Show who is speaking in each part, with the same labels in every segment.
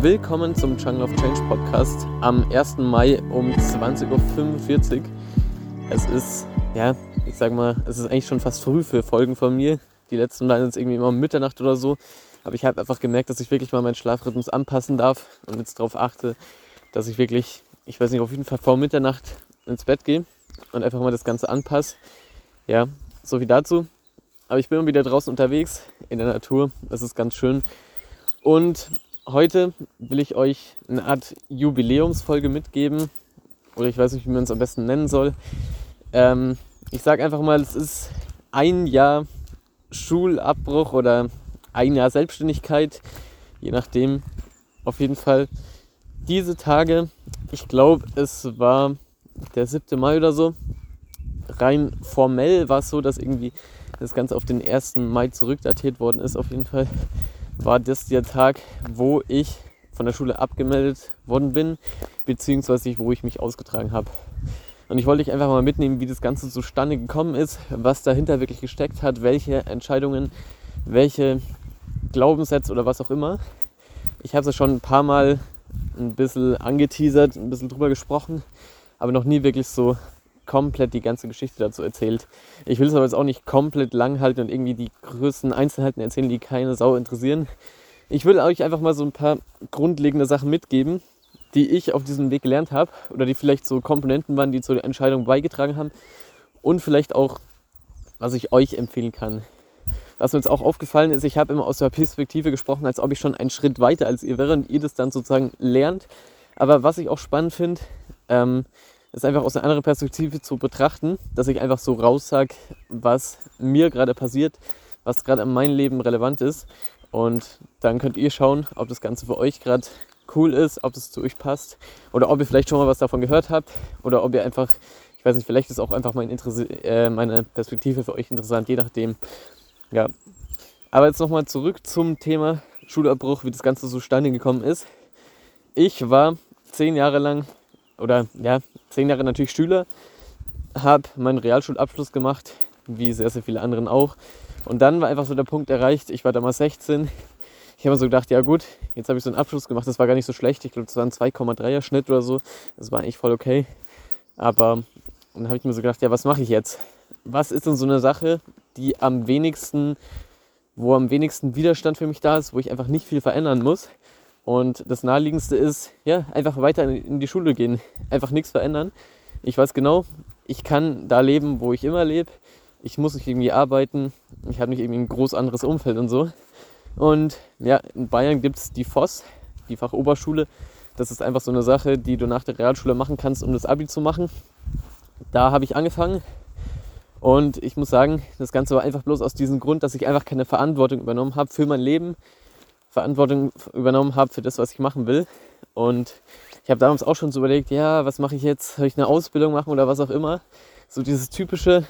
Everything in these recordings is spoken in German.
Speaker 1: Willkommen zum Jungle of Change Podcast am 1. Mai um 20.45 Uhr. Es ist, ja, ich sag mal, es ist eigentlich schon fast früh für Folgen von mir. Die letzten waren jetzt irgendwie immer um Mitternacht oder so. Aber ich habe einfach gemerkt, dass ich wirklich mal meinen Schlafrhythmus anpassen darf und jetzt darauf achte, dass ich wirklich, ich weiß nicht, auf jeden Fall vor Mitternacht ins Bett gehe und einfach mal das Ganze anpasse. Ja, so wie dazu. Aber ich bin wieder draußen unterwegs in der Natur. Das ist ganz schön. Und heute will ich euch eine Art Jubiläumsfolge mitgeben. Oder ich weiß nicht, wie man es am besten nennen soll. Ähm, ich sage einfach mal, es ist ein Jahr Schulabbruch oder ein Jahr Selbstständigkeit. Je nachdem. Auf jeden Fall diese Tage. Ich glaube, es war der 7. Mai oder so. Rein formell war es so, dass irgendwie das Ganze auf den 1. Mai zurückdatiert worden ist. Auf jeden Fall war das der Tag, wo ich von der Schule abgemeldet worden bin, beziehungsweise wo ich mich ausgetragen habe. Und ich wollte dich einfach mal mitnehmen, wie das Ganze zustande gekommen ist, was dahinter wirklich gesteckt hat, welche Entscheidungen, welche Glaubenssätze oder was auch immer. Ich habe es ja schon ein paar Mal ein bisschen angeteasert, ein bisschen drüber gesprochen, aber noch nie wirklich so komplett die ganze Geschichte dazu erzählt. Ich will es aber jetzt auch nicht komplett lang halten und irgendwie die größten Einzelheiten erzählen, die keine Sau interessieren. Ich will euch einfach mal so ein paar grundlegende Sachen mitgeben, die ich auf diesem Weg gelernt habe oder die vielleicht so Komponenten waren, die zur Entscheidung beigetragen haben und vielleicht auch, was ich euch empfehlen kann. Was mir jetzt auch aufgefallen ist, ich habe immer aus der Perspektive gesprochen, als ob ich schon einen Schritt weiter als ihr wäre und ihr das dann sozusagen lernt. Aber was ich auch spannend finde, ähm, ist einfach aus einer anderen Perspektive zu betrachten, dass ich einfach so raussage, was mir gerade passiert, was gerade in meinem Leben relevant ist. Und dann könnt ihr schauen, ob das Ganze für euch gerade cool ist, ob es zu euch passt oder ob ihr vielleicht schon mal was davon gehört habt oder ob ihr einfach, ich weiß nicht, vielleicht ist auch einfach mein äh, meine Perspektive für euch interessant, je nachdem. Ja. Aber jetzt nochmal zurück zum Thema Schulabbruch, wie das Ganze zustande gekommen ist. Ich war zehn Jahre lang oder ja, zehn Jahre natürlich Schüler, habe meinen Realschulabschluss gemacht, wie sehr, sehr viele anderen auch. Und dann war einfach so der Punkt erreicht, ich war damals 16. Ich habe mir so gedacht, ja gut, jetzt habe ich so einen Abschluss gemacht, das war gar nicht so schlecht. Ich glaube, das war ein 2,3er Schnitt oder so. Das war eigentlich voll okay. Aber dann habe ich mir so gedacht, ja, was mache ich jetzt? Was ist denn so eine Sache, die am wenigsten, wo am wenigsten Widerstand für mich da ist, wo ich einfach nicht viel verändern muss? Und das Naheliegendste ist, ja, einfach weiter in die Schule gehen, einfach nichts verändern. Ich weiß genau, ich kann da leben, wo ich immer lebe. Ich muss nicht irgendwie arbeiten. Ich habe nicht irgendwie ein groß anderes Umfeld und so. Und ja, in Bayern gibt es die FOS, die Fachoberschule. Das ist einfach so eine Sache, die du nach der Realschule machen kannst, um das Abi zu machen. Da habe ich angefangen. Und ich muss sagen, das Ganze war einfach bloß aus diesem Grund, dass ich einfach keine Verantwortung übernommen habe für mein Leben Verantwortung übernommen habe für das, was ich machen will. Und ich habe damals auch schon so überlegt, ja, was mache ich jetzt? Soll ich eine Ausbildung machen oder was auch immer? So dieses typische,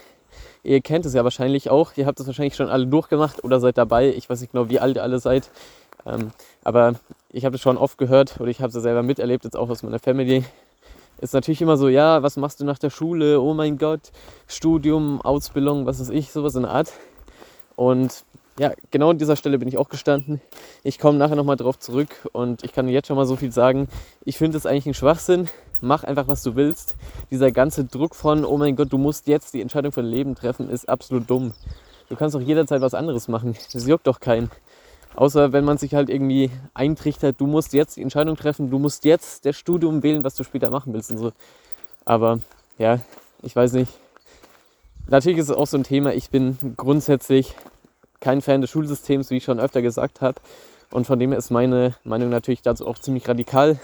Speaker 1: ihr kennt es ja wahrscheinlich auch, ihr habt es wahrscheinlich schon alle durchgemacht oder seid dabei. Ich weiß nicht genau, wie alt ihr alle seid. Ähm, aber ich habe es schon oft gehört oder ich habe es selber miterlebt, jetzt auch aus meiner Family. Ist natürlich immer so, ja, was machst du nach der Schule? Oh mein Gott, Studium, Ausbildung, was weiß ich, sowas in der Art. Und ja, genau an dieser Stelle bin ich auch gestanden. Ich komme nachher nochmal drauf zurück und ich kann jetzt schon mal so viel sagen. Ich finde es eigentlich ein Schwachsinn. Mach einfach, was du willst. Dieser ganze Druck von, oh mein Gott, du musst jetzt die Entscheidung für dein Leben treffen, ist absolut dumm. Du kannst doch jederzeit was anderes machen. Das juckt doch keinen. Außer wenn man sich halt irgendwie eintrichtert, du musst jetzt die Entscheidung treffen, du musst jetzt das Studium wählen, was du später machen willst und so. Aber ja, ich weiß nicht. Natürlich ist es auch so ein Thema. Ich bin grundsätzlich kein Fan des Schulsystems, wie ich schon öfter gesagt habe. Und von dem her ist meine Meinung natürlich dazu auch ziemlich radikal.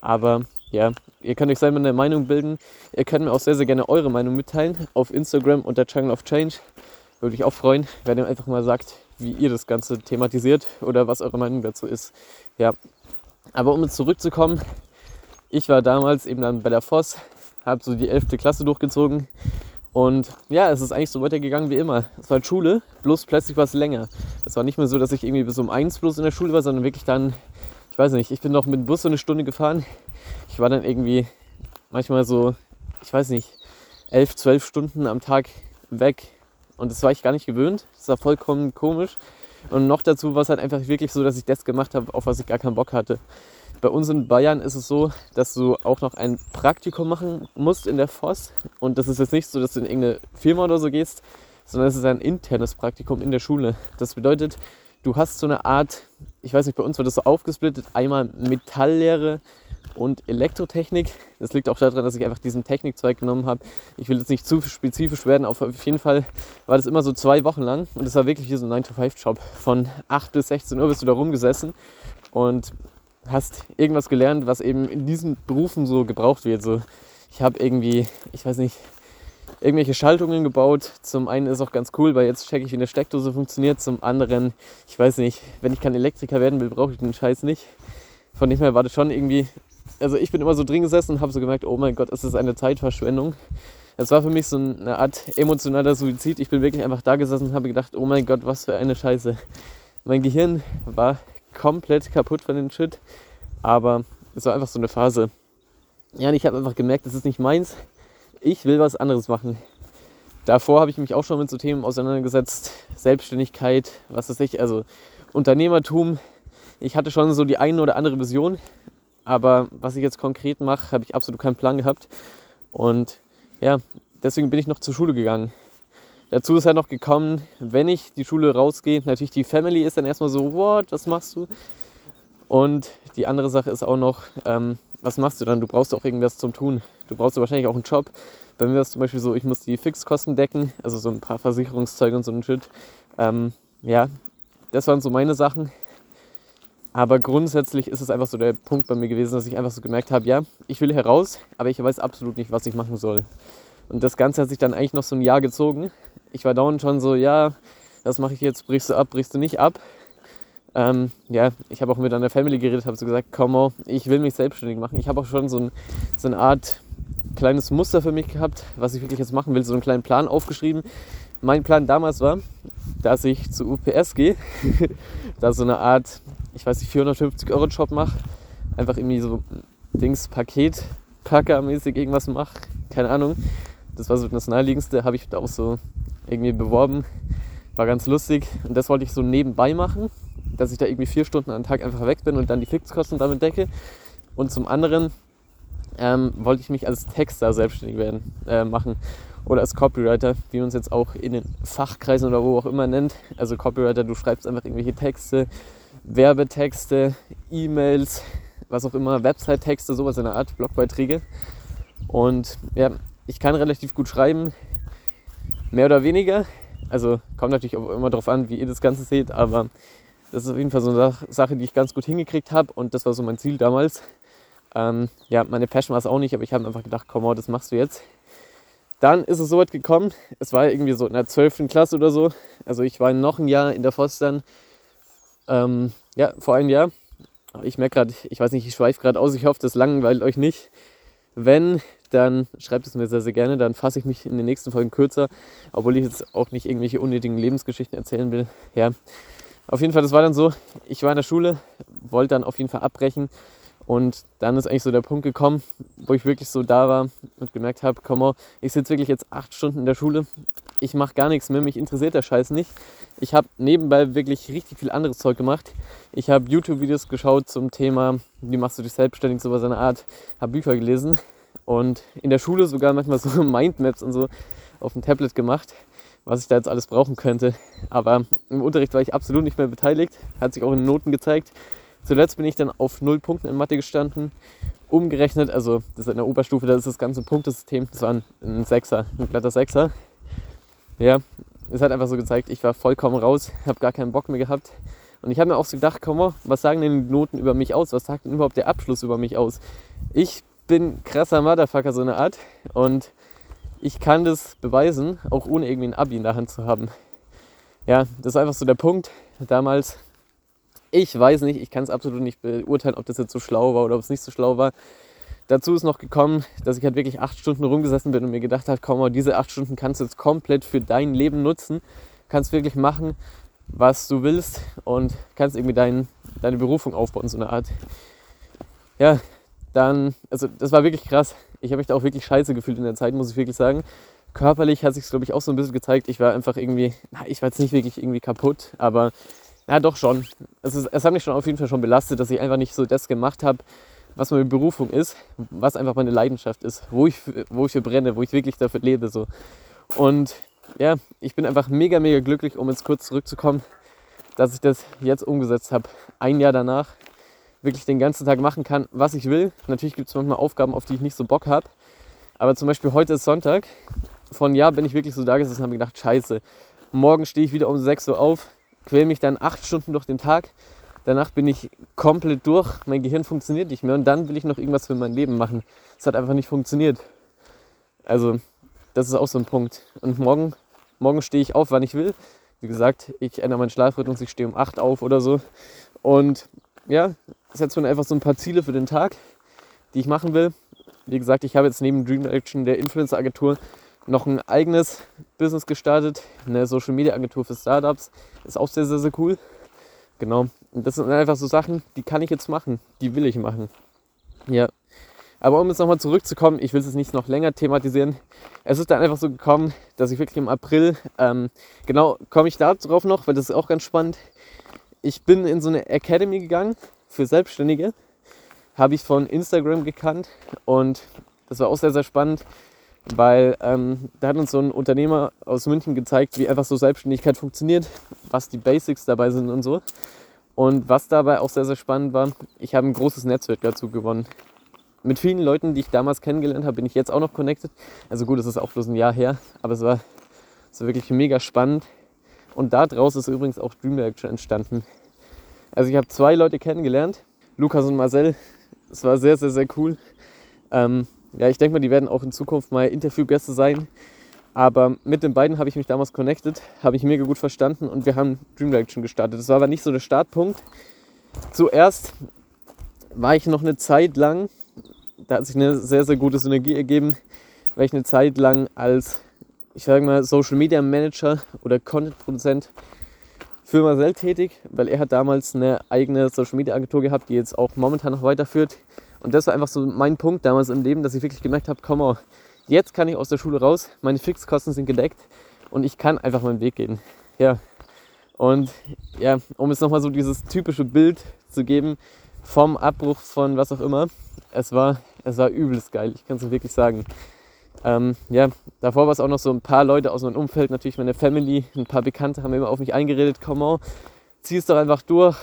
Speaker 1: Aber ja, ihr könnt euch selber eine Meinung bilden. Ihr könnt mir auch sehr, sehr gerne eure Meinung mitteilen auf Instagram unter Channel of Change. Würde ich auch freuen, wenn ihr einfach mal sagt, wie ihr das Ganze thematisiert oder was eure Meinung dazu ist. Ja, aber um jetzt zurückzukommen, ich war damals eben bei der Voss, habe so die 11. Klasse durchgezogen und ja, es ist eigentlich so weitergegangen wie immer. Es war Schule, bloß plötzlich war es länger. Es war nicht mehr so, dass ich irgendwie bis um eins bloß in der Schule war, sondern wirklich dann, ich weiß nicht, ich bin noch mit dem Bus so eine Stunde gefahren. Ich war dann irgendwie manchmal so, ich weiß nicht, elf, zwölf Stunden am Tag weg. Und das war ich gar nicht gewöhnt. Das war vollkommen komisch. Und noch dazu war es halt einfach wirklich so, dass ich das gemacht habe, auf was ich gar keinen Bock hatte. Bei uns in Bayern ist es so, dass du auch noch ein Praktikum machen musst in der FOS. Und das ist jetzt nicht so, dass du in irgendeine Firma oder so gehst, sondern es ist ein internes Praktikum in der Schule. Das bedeutet, du hast so eine Art, ich weiß nicht, bei uns wird das so aufgesplittet, einmal Metalllehre und Elektrotechnik. Das liegt auch daran, dass ich einfach diesen Technikzweig genommen habe. Ich will jetzt nicht zu spezifisch werden, auf jeden Fall war das immer so zwei Wochen lang und es war wirklich wie so ein 9-to-5-Job. Von 8 bis 16 Uhr bist du da rumgesessen und hast irgendwas gelernt, was eben in diesen Berufen so gebraucht wird. So, ich habe irgendwie, ich weiß nicht, irgendwelche Schaltungen gebaut. Zum einen ist auch ganz cool, weil jetzt checke ich, wie eine Steckdose funktioniert. Zum anderen, ich weiß nicht, wenn ich kein Elektriker werden will, brauche ich den Scheiß nicht. Von dem her war das schon irgendwie, also ich bin immer so drin gesessen und habe so gemerkt, oh mein Gott, es ist eine Zeitverschwendung. Es war für mich so eine Art emotionaler Suizid. Ich bin wirklich einfach da gesessen und habe gedacht, oh mein Gott, was für eine Scheiße. Mein Gehirn war komplett kaputt von den Shit. Aber es war einfach so eine Phase. Ja, und ich habe einfach gemerkt, das ist nicht meins ich will was anderes machen. Davor habe ich mich auch schon mit so Themen auseinandergesetzt. Selbstständigkeit, was weiß ich, also Unternehmertum. Ich hatte schon so die eine oder andere Vision, aber was ich jetzt konkret mache, habe ich absolut keinen Plan gehabt. Und ja, deswegen bin ich noch zur Schule gegangen. Dazu ist halt noch gekommen, wenn ich die Schule rausgehe, natürlich die Family ist dann erstmal so, what, was machst du? Und die andere Sache ist auch noch, ähm, was machst du dann? Du brauchst auch irgendwas zum Tun. Du brauchst wahrscheinlich auch einen Job. Bei mir war es zum Beispiel so, ich muss die Fixkosten decken, also so ein paar Versicherungszeuge und so ein Shit. Ähm, ja, das waren so meine Sachen. Aber grundsätzlich ist es einfach so der Punkt bei mir gewesen, dass ich einfach so gemerkt habe, ja, ich will heraus, aber ich weiß absolut nicht, was ich machen soll. Und das Ganze hat sich dann eigentlich noch so ein Jahr gezogen. Ich war dauernd schon so, ja, was mache ich jetzt? Brichst du ab, brichst du nicht ab? Ähm, ja, ich habe auch mit einer Family geredet, habe so gesagt, komm, ich will mich selbstständig machen. Ich habe auch schon so, ein, so eine Art kleines Muster für mich gehabt, was ich wirklich jetzt machen will, so einen kleinen Plan aufgeschrieben. Mein Plan damals war, dass ich zu UPS gehe, da so eine Art, ich weiß nicht, 450 Euro Job mache, einfach irgendwie so Dings, Paket, Packer-mäßig irgendwas mache, keine Ahnung. Das war so das Naheliegendste, habe ich da auch so irgendwie beworben, war ganz lustig und das wollte ich so nebenbei machen dass ich da irgendwie vier Stunden am Tag einfach weg bin und dann die Fixkosten damit decke. Und zum anderen ähm, wollte ich mich als Texter selbstständig werden, äh, machen oder als Copywriter, wie man es jetzt auch in den Fachkreisen oder wo auch immer nennt. Also Copywriter, du schreibst einfach irgendwelche Texte, Werbetexte, E-Mails, was auch immer, Website-Texte, sowas in der Art, Blogbeiträge. Und ja, ich kann relativ gut schreiben, mehr oder weniger. Also kommt natürlich auch immer darauf an, wie ihr das Ganze seht, aber das ist auf jeden Fall so eine Sache, die ich ganz gut hingekriegt habe und das war so mein Ziel damals. Ähm, ja, meine Passion war es auch nicht, aber ich habe einfach gedacht, komm, das machst du jetzt. Dann ist es so weit gekommen, es war irgendwie so in der 12. Klasse oder so. Also ich war noch ein Jahr in der Fostern. Ähm, ja, vor einem Jahr. Ich merke gerade, ich weiß nicht, ich schweife gerade aus. Ich hoffe, das langweilt euch nicht. Wenn, dann schreibt es mir sehr, sehr gerne. Dann fasse ich mich in den nächsten Folgen kürzer, obwohl ich jetzt auch nicht irgendwelche unnötigen Lebensgeschichten erzählen will. Ja, auf jeden Fall, das war dann so, ich war in der Schule, wollte dann auf jeden Fall abbrechen und dann ist eigentlich so der Punkt gekommen, wo ich wirklich so da war und gemerkt habe, komm mal, ich sitze wirklich jetzt acht Stunden in der Schule, ich mache gar nichts mehr, mich interessiert der Scheiß nicht. Ich habe nebenbei wirklich richtig viel anderes Zeug gemacht. Ich habe YouTube-Videos geschaut zum Thema, wie machst du dich selbstständig, so was eine Art, habe Bücher gelesen und in der Schule sogar manchmal so Mindmaps und so auf dem Tablet gemacht was ich da jetzt alles brauchen könnte. Aber im Unterricht war ich absolut nicht mehr beteiligt, hat sich auch in den Noten gezeigt. Zuletzt bin ich dann auf null Punkten in Mathe gestanden. Umgerechnet, also das ist in der Oberstufe, das ist das ganze Punktesystem, das war ein, Sechser, ein glatter Sechser. Ja, es hat einfach so gezeigt, ich war vollkommen raus, habe gar keinen Bock mehr gehabt. Und ich habe mir auch so gedacht, komm mal, was sagen denn die Noten über mich aus? Was sagt denn überhaupt der Abschluss über mich aus? Ich bin krasser Motherfucker, so eine Art. Und ich kann das beweisen, auch ohne irgendwie ein Abi in der Hand zu haben. Ja, das ist einfach so der Punkt. Damals, ich weiß nicht, ich kann es absolut nicht beurteilen, ob das jetzt so schlau war oder ob es nicht so schlau war. Dazu ist noch gekommen, dass ich halt wirklich acht Stunden rumgesessen bin und mir gedacht habe, komm mal, diese acht Stunden kannst du jetzt komplett für dein Leben nutzen. Kannst wirklich machen, was du willst und kannst irgendwie dein, deine Berufung aufbauen, so eine Art. Ja, dann, also das war wirklich krass. Ich habe mich da auch wirklich scheiße gefühlt in der Zeit, muss ich wirklich sagen. Körperlich hat sich glaube ich, auch so ein bisschen gezeigt. Ich war einfach irgendwie, na, ich war jetzt nicht wirklich irgendwie kaputt, aber Ja, doch schon. Es, ist, es hat mich schon auf jeden Fall schon belastet, dass ich einfach nicht so das gemacht habe, was meine Berufung ist, was einfach meine Leidenschaft ist, wo ich, wo ich für brenne, wo ich wirklich dafür lebe. So. Und ja, ich bin einfach mega, mega glücklich, um jetzt kurz zurückzukommen, dass ich das jetzt umgesetzt habe. Ein Jahr danach wirklich den ganzen Tag machen kann, was ich will. Natürlich gibt es manchmal Aufgaben, auf die ich nicht so Bock habe. Aber zum Beispiel heute ist Sonntag. Von ja bin ich wirklich so da gesessen und habe gedacht, scheiße, morgen stehe ich wieder um 6 Uhr auf, quäle mich dann acht Stunden durch den Tag. Danach bin ich komplett durch, mein Gehirn funktioniert nicht mehr und dann will ich noch irgendwas für mein Leben machen. Es hat einfach nicht funktioniert. Also, das ist auch so ein Punkt. Und morgen, morgen stehe ich auf, wann ich will. Wie gesagt, ich ändere meinen Schlafrhythmus, ich stehe um 8 auf oder so. Und ja, setze mir einfach so ein paar Ziele für den Tag, die ich machen will. Wie gesagt, ich habe jetzt neben Dream Direction der Influencer-Agentur noch ein eigenes Business gestartet, eine Social Media Agentur für Startups. Ist auch sehr, sehr, sehr cool. Genau. Und das sind einfach so Sachen, die kann ich jetzt machen, die will ich machen. Ja. Aber um jetzt nochmal zurückzukommen, ich will es nicht noch länger thematisieren. Es ist dann einfach so gekommen, dass ich wirklich im April, ähm, genau, komme ich darauf noch, weil das ist auch ganz spannend. Ich bin in so eine Academy gegangen für Selbstständige. Habe ich von Instagram gekannt und das war auch sehr, sehr spannend weil ähm, da hat uns so ein Unternehmer aus München gezeigt, wie einfach so Selbstständigkeit funktioniert, was die Basics dabei sind und so. Und was dabei auch sehr, sehr spannend war, ich habe ein großes Netzwerk dazu gewonnen. Mit vielen Leuten, die ich damals kennengelernt habe, bin ich jetzt auch noch connected. Also gut, es ist auch bloß ein Jahr her, aber es war, es war wirklich mega spannend. Und daraus ist übrigens auch Dreamwork schon entstanden. Also ich habe zwei Leute kennengelernt, Lukas und Marcel. Es war sehr, sehr, sehr cool. Ähm, ja, ich denke mal, die werden auch in Zukunft mal Interviewgäste sein. Aber mit den beiden habe ich mich damals connected, habe ich mega gut verstanden und wir haben Dream Direction gestartet. Das war aber nicht so der Startpunkt. Zuerst war ich noch eine Zeit lang, da hat sich eine sehr, sehr gute Synergie ergeben, war ich eine Zeit lang als, ich sage mal, Social Media Manager oder Content Produzent für Marcel tätig, weil er hat damals eine eigene Social Media Agentur gehabt, die jetzt auch momentan noch weiterführt. Und das war einfach so mein Punkt damals im Leben, dass ich wirklich gemerkt habe, komm mal, jetzt kann ich aus der Schule raus, meine Fixkosten sind gedeckt und ich kann einfach meinen Weg gehen. Ja. Und ja, um jetzt nochmal so dieses typische Bild zu geben vom Abbruch von was auch immer, es war, es war übelst geil, ich kann es wirklich sagen. Ähm, ja, davor war es auch noch so ein paar Leute aus meinem Umfeld, natürlich meine Family, ein paar Bekannte haben immer auf mich eingeredet, komm mal, zieh es doch einfach durch,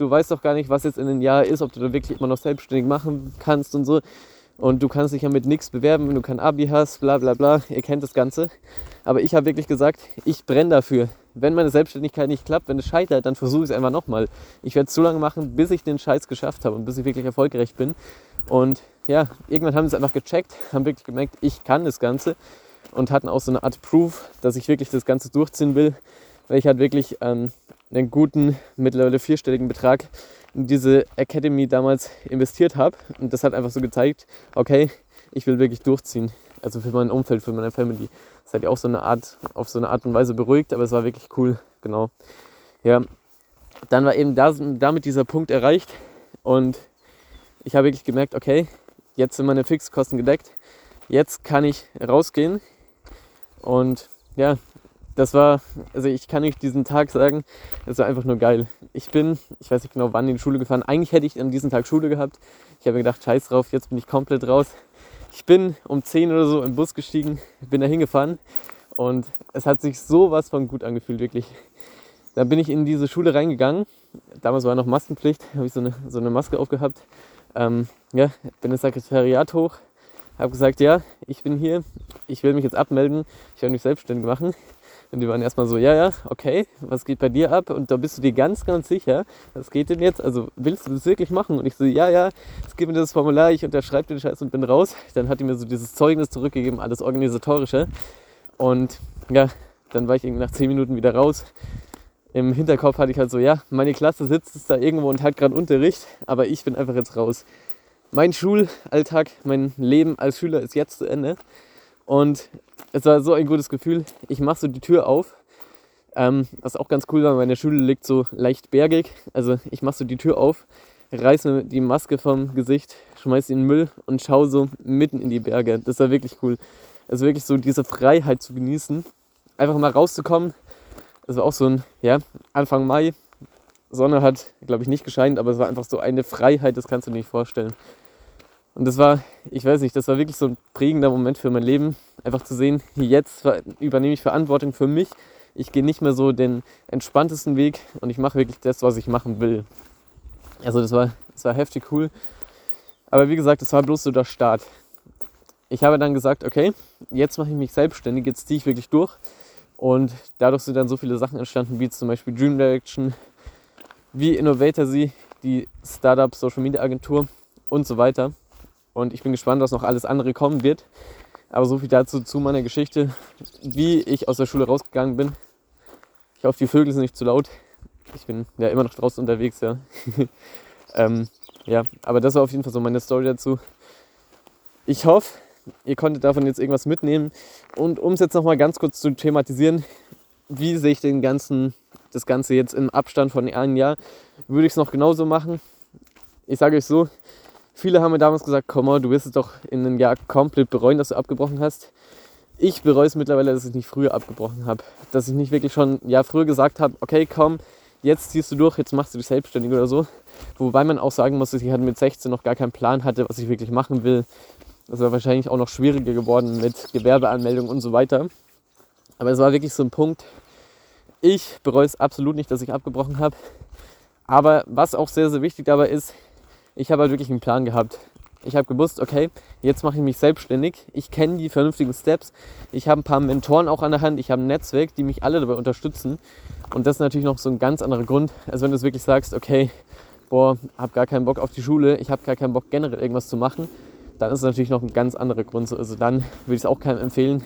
Speaker 1: du weißt doch gar nicht, was jetzt in einem Jahr ist, ob du da wirklich immer noch selbstständig machen kannst und so. Und du kannst dich ja mit nichts bewerben, wenn du kein Abi hast, bla bla bla. Ihr kennt das Ganze. Aber ich habe wirklich gesagt, ich brenne dafür. Wenn meine Selbstständigkeit nicht klappt, wenn es scheitert, dann versuche ich es einfach nochmal. Ich werde es so lange machen, bis ich den Scheiß geschafft habe und bis ich wirklich erfolgreich bin. Und ja, irgendwann haben sie es einfach gecheckt, haben wirklich gemerkt, ich kann das Ganze und hatten auch so eine Art Proof, dass ich wirklich das Ganze durchziehen will, weil ich halt wirklich ähm, einen guten, mittlerweile vierstelligen Betrag in diese Academy damals investiert habe. Und das hat einfach so gezeigt, okay, ich will wirklich durchziehen. Also für mein Umfeld, für meine Family. Das hat ja auch so eine Art, auf so eine Art und Weise beruhigt, aber es war wirklich cool, genau. Ja, dann war eben da, damit dieser Punkt erreicht und ich habe wirklich gemerkt, okay, jetzt sind meine Fixkosten gedeckt, jetzt kann ich rausgehen und ja, das war, also ich kann nicht diesen Tag sagen, es war einfach nur geil. Ich bin, ich weiß nicht genau wann in die Schule gefahren. Eigentlich hätte ich an diesem Tag Schule gehabt. Ich habe mir gedacht, scheiß drauf, jetzt bin ich komplett raus. Ich bin um 10 oder so im Bus gestiegen, bin da hingefahren und es hat sich sowas von gut angefühlt, wirklich. Dann bin ich in diese Schule reingegangen. Damals war noch Maskenpflicht, habe ich so eine, so eine Maske aufgehabt. Ähm, ja, bin ins Sekretariat hoch, habe gesagt, ja, ich bin hier, ich will mich jetzt abmelden, ich will mich selbstständig machen. Und die waren erstmal so, ja, ja, okay, was geht bei dir ab? Und da bist du dir ganz, ganz sicher, was geht denn jetzt? Also willst du das wirklich machen? Und ich so, ja, ja, es gibt mir das Formular, ich unterschreibe den Scheiß und bin raus. Dann hat die mir so dieses Zeugnis zurückgegeben, alles organisatorische. Und ja, dann war ich irgendwie nach zehn Minuten wieder raus. Im Hinterkopf hatte ich halt so, ja, meine Klasse sitzt da irgendwo und hat gerade Unterricht, aber ich bin einfach jetzt raus. Mein Schulalltag, mein Leben als Schüler ist jetzt zu Ende. Und es war so ein gutes Gefühl. Ich mache so die Tür auf. Ähm, was auch ganz cool war, meine Schule liegt so leicht bergig. Also ich mache so die Tür auf, reiße mir die Maske vom Gesicht, schmeiße in den Müll und schaue so mitten in die Berge. Das war wirklich cool. Also wirklich so diese Freiheit zu genießen. Einfach mal rauszukommen. Das war auch so ein, ja, Anfang Mai. Sonne hat, glaube ich, nicht gescheint, aber es war einfach so eine Freiheit, das kannst du dir nicht vorstellen. Und das war, ich weiß nicht, das war wirklich so ein prägender Moment für mein Leben. Einfach zu sehen, jetzt übernehme ich Verantwortung für mich. Ich gehe nicht mehr so den entspanntesten Weg und ich mache wirklich das, was ich machen will. Also das war, das war heftig cool. Aber wie gesagt, das war bloß so der Start. Ich habe dann gesagt, okay, jetzt mache ich mich selbstständig, jetzt ziehe ich wirklich durch. Und dadurch sind dann so viele Sachen entstanden, wie zum Beispiel Dream Direction, wie Innovator sie, die Startup Social Media Agentur und so weiter. Und ich bin gespannt, was noch alles andere kommen wird. Aber so viel dazu zu meiner Geschichte, wie ich aus der Schule rausgegangen bin. Ich hoffe, die Vögel sind nicht zu laut. Ich bin ja immer noch draußen unterwegs, ja. ähm, ja, aber das war auf jeden Fall so meine Story dazu. Ich hoffe, ihr konntet davon jetzt irgendwas mitnehmen. Und um es jetzt nochmal ganz kurz zu thematisieren, wie sehe ich den ganzen, das Ganze jetzt im Abstand von einem Jahr, würde ich es noch genauso machen. Ich sage euch so, viele haben mir damals gesagt, komm mal, du wirst es doch in einem Jahr komplett bereuen, dass du abgebrochen hast. Ich bereue es mittlerweile, dass ich nicht früher abgebrochen habe. Dass ich nicht wirklich schon ja, früher gesagt habe, okay, komm, jetzt ziehst du durch, jetzt machst du dich selbstständig oder so. Wobei man auch sagen muss, dass ich mit 16 noch gar keinen Plan hatte, was ich wirklich machen will. Das wäre wahrscheinlich auch noch schwieriger geworden mit Gewerbeanmeldung und so weiter. Aber es war wirklich so ein Punkt. Ich bereue es absolut nicht, dass ich abgebrochen habe. Aber was auch sehr, sehr wichtig dabei ist, ich habe halt wirklich einen Plan gehabt. Ich habe gewusst, okay, jetzt mache ich mich selbstständig. Ich kenne die vernünftigen Steps. Ich habe ein paar Mentoren auch an der Hand. Ich habe ein Netzwerk, die mich alle dabei unterstützen. Und das ist natürlich noch so ein ganz anderer Grund, als wenn du es wirklich sagst, okay, boah, habe gar keinen Bock auf die Schule, ich habe gar keinen Bock generell irgendwas zu machen. Dann ist es natürlich noch ein ganz anderer Grund. Also dann würde ich es auch keinem empfehlen.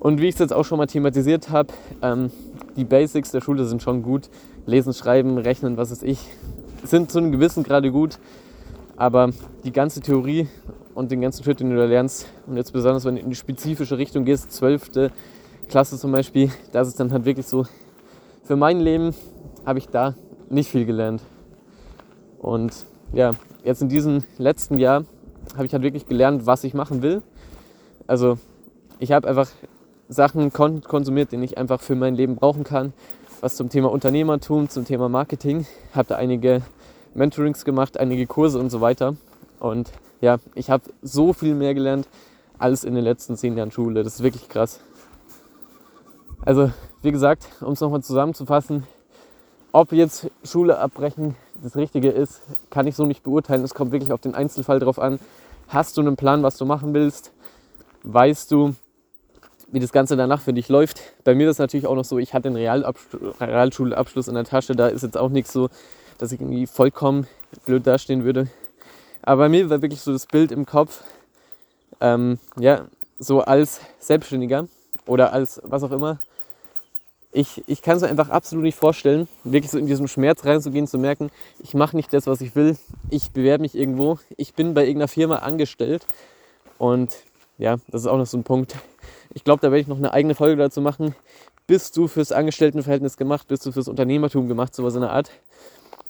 Speaker 1: Und wie ich es jetzt auch schon mal thematisiert habe, ähm, die Basics der Schule sind schon gut. Lesen, schreiben, rechnen, was weiß ich, sind zu einem gewissen Grade gut. Aber die ganze Theorie und den ganzen Schritt, den du da lernst, und jetzt besonders, wenn du in die spezifische Richtung gehst, 12. Klasse zum Beispiel, da ist dann halt wirklich so, für mein Leben habe ich da nicht viel gelernt. Und ja, jetzt in diesem letzten Jahr habe ich halt wirklich gelernt, was ich machen will. Also ich habe einfach Sachen konsumiert, die ich einfach für mein Leben brauchen kann. Was zum Thema Unternehmertum, zum Thema Marketing. Habe da einige Mentorings gemacht, einige Kurse und so weiter. Und ja, ich habe so viel mehr gelernt als in den letzten zehn Jahren Schule. Das ist wirklich krass. Also, wie gesagt, um es nochmal zusammenzufassen, ob jetzt Schule abbrechen das Richtige ist, kann ich so nicht beurteilen. Es kommt wirklich auf den Einzelfall drauf an. Hast du einen Plan, was du machen willst? Weißt du, wie das Ganze danach für dich läuft? Bei mir ist es natürlich auch noch so, ich hatte einen Realschulabschluss in der Tasche. Da ist jetzt auch nichts so, dass ich irgendwie vollkommen blöd dastehen würde. Aber bei mir war wirklich so das Bild im Kopf, ähm, ja, so als Selbstständiger oder als was auch immer. Ich, ich kann es mir einfach absolut nicht vorstellen, wirklich so in diesen Schmerz reinzugehen, zu merken, ich mache nicht das, was ich will, ich bewerbe mich irgendwo, ich bin bei irgendeiner Firma angestellt. Und ja, das ist auch noch so ein Punkt. Ich glaube, da werde ich noch eine eigene Folge dazu machen. Bist du fürs Angestelltenverhältnis gemacht? Bist du fürs Unternehmertum gemacht? Sowas in der Art.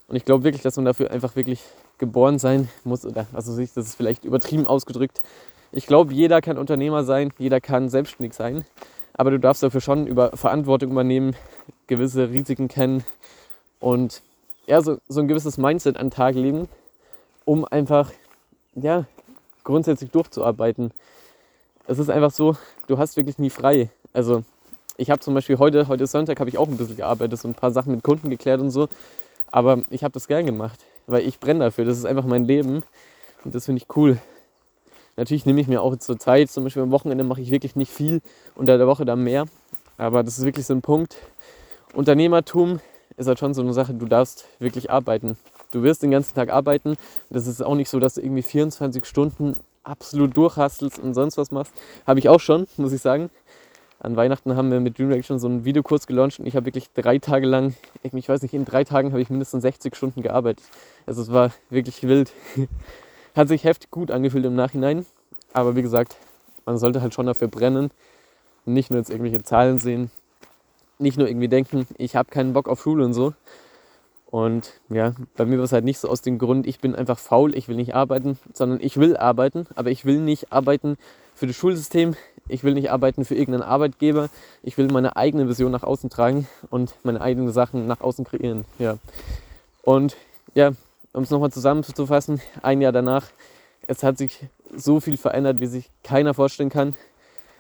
Speaker 1: Und ich glaube wirklich, dass man dafür einfach wirklich geboren sein muss. Oder also das ist vielleicht übertrieben ausgedrückt. Ich glaube, jeder kann Unternehmer sein, jeder kann selbstständig sein. Aber du darfst dafür schon über Verantwortung übernehmen, gewisse Risiken kennen und ja, so, so ein gewisses Mindset an den Tag legen, um einfach ja, grundsätzlich durchzuarbeiten. Es ist einfach so, du hast wirklich nie frei. Also ich habe zum Beispiel heute, heute ist Sonntag, habe ich auch ein bisschen gearbeitet, so ein paar Sachen mit Kunden geklärt und so. Aber ich habe das gern gemacht, weil ich brenne dafür. Das ist einfach mein Leben und das finde ich cool. Natürlich nehme ich mir auch zur Zeit, zum Beispiel am Wochenende mache ich wirklich nicht viel, unter der Woche dann mehr. Aber das ist wirklich so ein Punkt. Unternehmertum ist halt schon so eine Sache, du darfst wirklich arbeiten. Du wirst den ganzen Tag arbeiten. Das ist auch nicht so, dass du irgendwie 24 Stunden absolut durchhastelst und sonst was machst. Habe ich auch schon, muss ich sagen an Weihnachten haben wir mit DreamRack schon so einen Videokurs gelauncht und ich habe wirklich drei Tage lang, ich weiß nicht, in drei Tagen habe ich mindestens 60 Stunden gearbeitet. Also es war wirklich wild. Hat sich heftig gut angefühlt im Nachhinein. Aber wie gesagt, man sollte halt schon dafür brennen und nicht nur jetzt irgendwelche Zahlen sehen. Nicht nur irgendwie denken, ich habe keinen Bock auf Schule und so. Und ja, bei mir war es halt nicht so aus dem Grund, ich bin einfach faul, ich will nicht arbeiten, sondern ich will arbeiten, aber ich will nicht arbeiten für das Schulsystem, Ich will nicht arbeiten für irgendeinen Arbeitgeber. Ich will meine eigene Vision nach außen tragen und meine eigenen Sachen nach außen kreieren. Ja. Und ja, um es nochmal zusammenzufassen, ein Jahr danach, es hat sich so viel verändert, wie sich keiner vorstellen kann.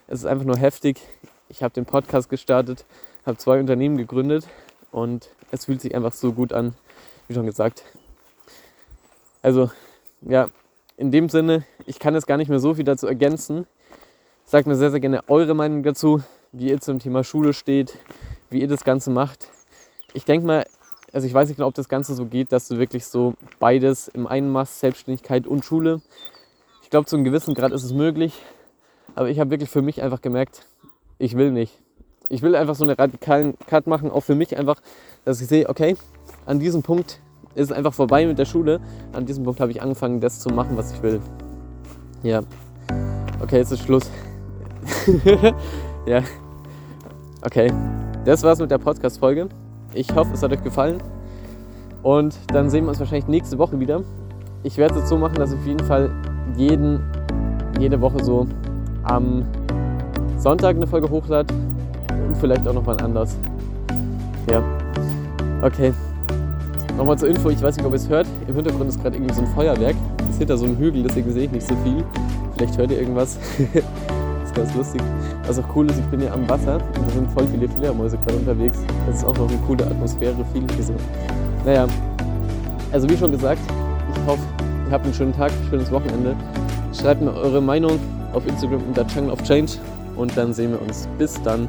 Speaker 1: Es ist einfach nur heftig. Ich habe den Podcast gestartet, habe zwei Unternehmen gegründet und es fühlt sich einfach so gut an, wie schon gesagt. Also, ja, in dem Sinne, ich kann jetzt gar nicht mehr so viel dazu ergänzen. Sagt mir sehr, sehr gerne eure Meinung dazu, wie ihr zum Thema Schule steht, wie ihr das Ganze macht. Ich denke mal, also ich weiß nicht genau, ob das Ganze so geht, dass du wirklich so beides im einen machst, Selbstständigkeit und Schule. Ich glaube, zu einem gewissen Grad ist es möglich, aber ich habe wirklich für mich einfach gemerkt, ich will nicht. Ich will einfach so einen radikalen Cut machen, auch für mich einfach, dass ich sehe, okay, an diesem Punkt ist es einfach vorbei mit der Schule. An diesem Punkt habe ich angefangen, das zu machen, was ich will. Ja. Okay, jetzt ist Schluss. ja. Okay. Das war's mit der Podcast-Folge. Ich hoffe, es hat euch gefallen. Und dann sehen wir uns wahrscheinlich nächste Woche wieder. Ich werde es jetzt so machen, dass ich auf jeden Fall jeden, jede Woche so am Sonntag eine Folge hochlade und vielleicht auch noch mal anders. Ja. Okay. Nochmal zur Info, ich weiß nicht, ob ihr es hört. Im Hintergrund ist gerade irgendwie so ein Feuerwerk. Es ist hinter so einem Hügel, deswegen sehe ich nicht so viel. Vielleicht hört ihr irgendwas. ganz lustig. Was auch cool ist, ich bin hier am Wasser und da sind voll viele Fledermäuse gerade unterwegs. Das ist auch noch eine coole Atmosphäre, viele so. Naja, also wie schon gesagt, ich hoffe, ihr habt einen schönen Tag, schönes Wochenende. Schreibt mir eure Meinung auf Instagram unter Channel of Change und dann sehen wir uns. Bis dann.